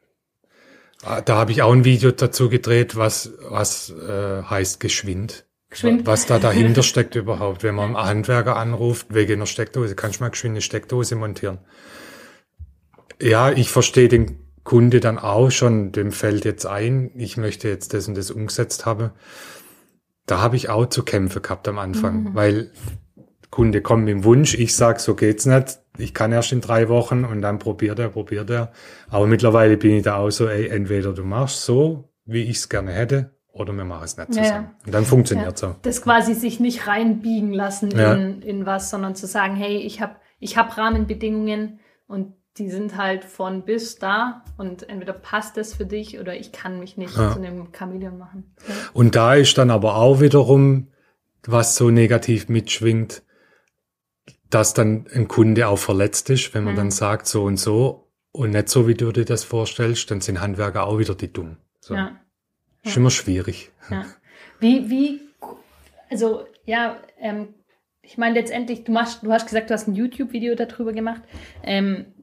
Ah, Da habe ich auch ein Video dazu gedreht, was, was äh, heißt geschwind. Geschwind. Was da dahinter steckt überhaupt. Wenn man einen Handwerker anruft, wegen einer Steckdose, kannst du mal geschwind eine Steckdose montieren. Ja, ich verstehe den Kunde dann auch schon, dem fällt jetzt ein, ich möchte jetzt das und das umgesetzt haben. Da habe ich auch zu kämpfen gehabt am Anfang, weil Kunde kommt mit dem Wunsch, ich sag, so geht's nicht, ich kann erst in drei Wochen und dann probiert er, probiert er. Aber mittlerweile bin ich da auch so, ey, entweder du machst so, wie ich es gerne hätte, oder wir machen es nicht Ja, zusammen. ja. Und dann funktioniert's so. Das quasi sich nicht reinbiegen lassen Ja. in, in was, sondern zu sagen, hey, ich habe ich hab Rahmenbedingungen und die sind halt von bis da und entweder passt das für dich oder ich kann mich nicht Ja. zu einem Chamäleon machen. Ja. Und da ist dann aber auch wiederum, was so negativ mitschwingt, dass dann ein Kunde auch verletzt ist, wenn man Mhm. dann sagt so und so und nicht so, wie du dir das vorstellst, dann sind Handwerker auch wieder die dumm. So. Ja. Ist immer schwierig. Ja. Wie, wie, also ja, ähm, ich meine letztendlich, du machst, du hast gesagt, du hast ein YouTube-Video darüber gemacht. Ähm,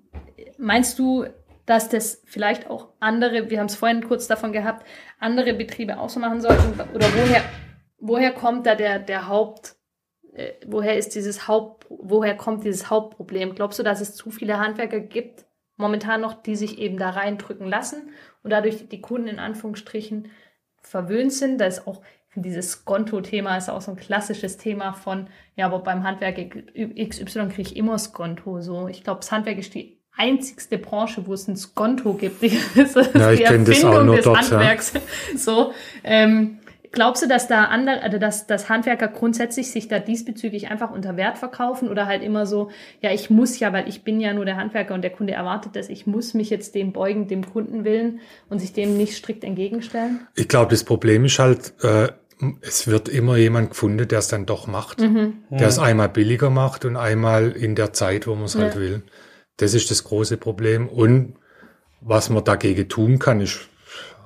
meinst du, dass das vielleicht auch andere, wir haben es vorhin kurz davon gehabt, andere Betriebe auch so machen sollten? Oder woher, woher kommt da der, der Haupt, äh, woher ist dieses Haupt, woher kommt dieses Hauptproblem? Glaubst du, dass es zu viele Handwerker gibt, momentan noch, die sich eben da reindrücken lassen und dadurch die Kunden in Anführungsstrichen verwöhnt sind. Da ist auch dieses Skonto-Thema ist auch so ein klassisches Thema von, ja, aber beim Handwerk XY kriege ich immer Skonto. So, ich glaube, das Handwerk ist die einzigste Branche, wo es ein Skonto gibt. *laughs* Das ist Ja, ich die kenn das auch Erfindung nur des dort, ja. Handwerks. So, ähm, glaubst du, dass da andere, also dass, dass Handwerker grundsätzlich sich da diesbezüglich einfach unter Wert verkaufen oder halt immer so, ja, ich muss ja, weil ich bin ja nur der Handwerker und der Kunde erwartet das, ich muss mich jetzt dem beugen, dem Kunden willen und sich dem nicht strikt entgegenstellen? Ich glaube, das Problem ist halt, äh, es wird immer jemand gefunden, der es dann doch macht. Mhm. Der es einmal billiger macht und einmal in der Zeit, wo man es halt Ja. will. Das ist das große Problem. Und was man dagegen tun kann, ist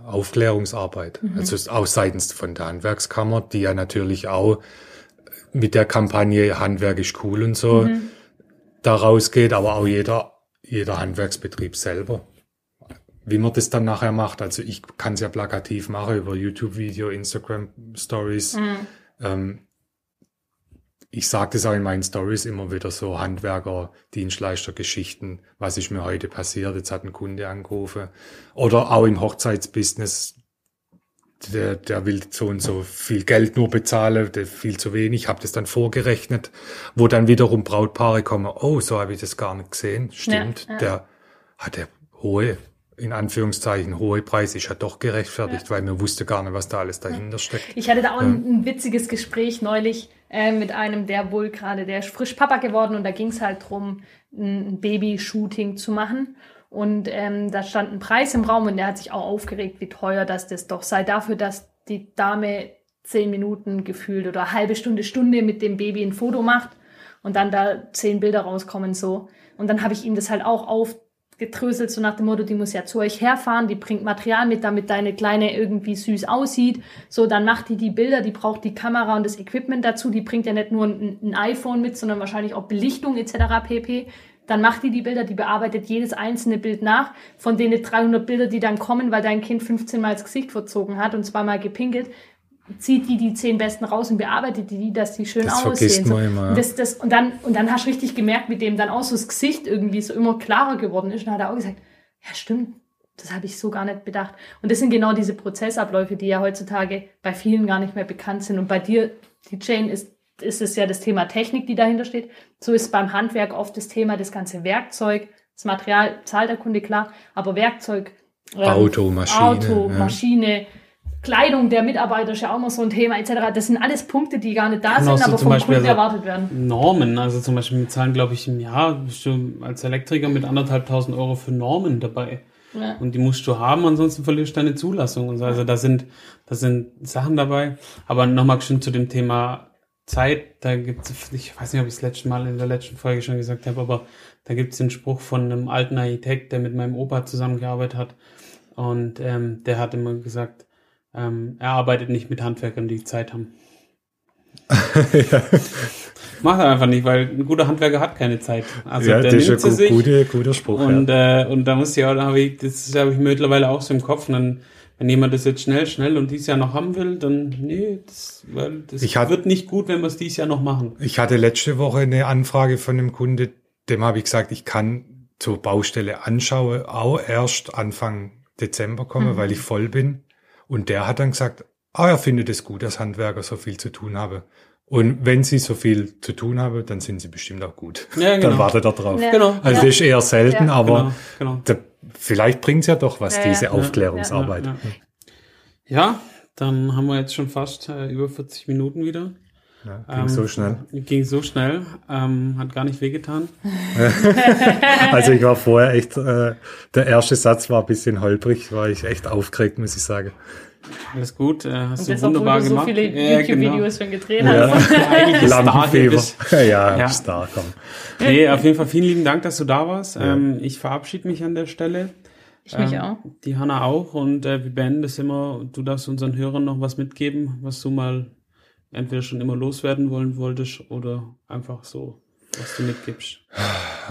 Aufklärungsarbeit. Mhm. Also auch seitens von der Handwerkskammer, die ja natürlich auch mit der Kampagne Handwerk ist cool und so Mhm. da rausgeht, aber auch jeder, jeder Handwerksbetrieb selber. Wie man das dann nachher macht, also ich kann es ja plakativ machen über YouTube-Video, Instagram-Stories. Mhm. Ähm, ich sage das auch in meinen Stories immer wieder so Handwerker, Dienstleister, Geschichten, was ist mir heute passiert, jetzt hat ein Kunde angerufen. Oder auch im Hochzeitsbusiness, der, der will so und so viel Geld nur bezahlen, der viel zu wenig, habe das dann vorgerechnet, wo dann wiederum Brautpaare kommen, oh, so habe ich das gar nicht gesehen, stimmt, Ja, ja. der hat der hohe, in Anführungszeichen, hohe Preis ist ja doch gerechtfertigt, weil man wusste gar nicht, was da alles dahinter steckt. Ich hatte da auch ein, ein witziges Gespräch neulich äh, mit einem, der wohl gerade, der ist frisch Papa geworden und da ging es halt drum, ein Baby-Shooting zu machen. Und ähm, da stand ein Preis im Raum und der hat sich auch aufgeregt, wie teuer das das doch sei. Dafür, dass die Dame zehn Minuten gefühlt oder halbe Stunde, Stunde mit dem Baby ein Foto macht und dann da zehn Bilder rauskommen so. Und dann habe ich ihm das halt auch aufgedröselt, so nach dem Motto, die muss ja zu euch herfahren, die bringt Material mit, damit deine Kleine irgendwie süß aussieht. So, dann macht die die Bilder, die braucht die Kamera und das Equipment dazu, die bringt ja nicht nur ein, ein iPhone mit, sondern wahrscheinlich auch Belichtung etc. pp. Dann macht die die Bilder, die bearbeitet jedes einzelne Bild nach. Von denen 300 Bilder, die dann kommen, weil dein Kind 15 Mal das Gesicht verzogen hat und zweimal gepinkelt, zieht die die zehn besten raus und bearbeitet die, dass die schön Das aussehen. man immer, ja. Und, das, das, und, dann, und dann hast du richtig gemerkt, mit dem dann auch so das Gesicht irgendwie so immer klarer geworden ist. Und dann hat er auch gesagt, ja stimmt, das habe ich so gar nicht bedacht. Und das sind genau diese Prozessabläufe, die ja heutzutage bei vielen gar nicht mehr bekannt sind. Und bei dir, die Jane, ist, ist es ja das Thema Technik, die dahinter steht. So ist beim Handwerk oft das Thema das ganze Werkzeug, das Material zahlt der Kunde klar, aber Werkzeug, ähm, Auto, Maschine, Auto, ja. Maschine, Kleidung der Mitarbeiter ist ja auch immer so ein Thema etc. Das sind alles Punkte, die gar nicht da Genau, sind, so aber vom Beispiel Kunden also- erwartet werden. Normen, also zum Beispiel wir zahlen, glaube ich, im Jahr bist du als Elektriker mit anderthalbtausend Euro für Normen dabei. Ja. Und die musst du haben, ansonsten verlierst du deine Zulassung und so. Also da sind, da sind Sachen dabei. Aber nochmal schon zu dem Thema Zeit, da gibt es, ich weiß nicht, ob ich das letzte Mal in der letzten Folge schon gesagt habe, aber da gibt es den Spruch von einem alten Architekt, der mit meinem Opa zusammengearbeitet hat. Und ähm, der hat immer gesagt, ähm, er arbeitet nicht mit Handwerkern, die Zeit haben. *laughs* Macht er einfach nicht, weil ein guter Handwerker hat keine Zeit. Also ja, der das ist nimmt ein sie gu- sich guter, Spruch. und, ja. äh, und da muss ich auch, da habe ich, das habe ich mittlerweile auch so im Kopf. Und dann, wenn jemand das jetzt schnell, schnell und dieses Jahr noch haben will, dann nee, das, weil das hat- wird nicht gut, wenn wir es dieses Jahr noch machen. Ich hatte letzte Woche eine Anfrage von einem Kunde, dem habe ich gesagt, ich kann zur Baustelle anschauen, auch erst Anfang Dezember kommen, weil ich voll bin. Und der hat dann gesagt, ah, er findet es gut, dass Handwerker so viel zu tun haben. Und wenn sie so viel zu tun haben, dann sind sie bestimmt auch gut. Ja, genau. Dann wartet er drauf. Ja. Genau. Also das ist eher selten, Ja. aber Genau, genau. da, vielleicht bringt es ja doch was, Ja, ja. diese Ja, Aufklärungsarbeit. Ja, ja. ja, dann haben wir jetzt schon fast äh, über 40 Minuten wieder. Ja, ging ähm, so schnell. Ging so schnell, ähm, hat gar nicht wehgetan. *laughs* also ich war vorher echt, äh, der erste Satz war ein bisschen holprig, war ich echt aufgeregt, muss ich sagen. Alles gut, äh, hast Und du wunderbar obwohl du gemacht. so viele ja, YouTube-Videos genau. schon gedreht ja. *laughs* hast. Lampenfieber. *laughs* ja, ja, Star, komm. Nee, auf jeden Fall vielen lieben Dank, dass du da warst. Ja. Ähm, ich verabschiede mich an der Stelle. Ich mich ähm, auch. Die Hanna auch. Und äh, wir beenden das immer. Du darfst unseren Hörern noch was mitgeben, was du mal entweder schon immer loswerden wollen wolltest oder einfach so, was du mitgibst.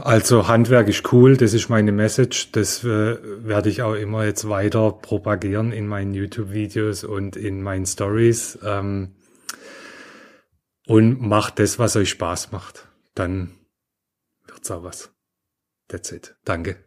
Also Handwerk ist cool, das ist meine Message. Das äh, werde ich auch immer jetzt weiter propagieren in meinen YouTube-Videos und in meinen Stories. Ähm, und macht das, was euch Spaß macht. Dann wird's auch was. That's it. Danke.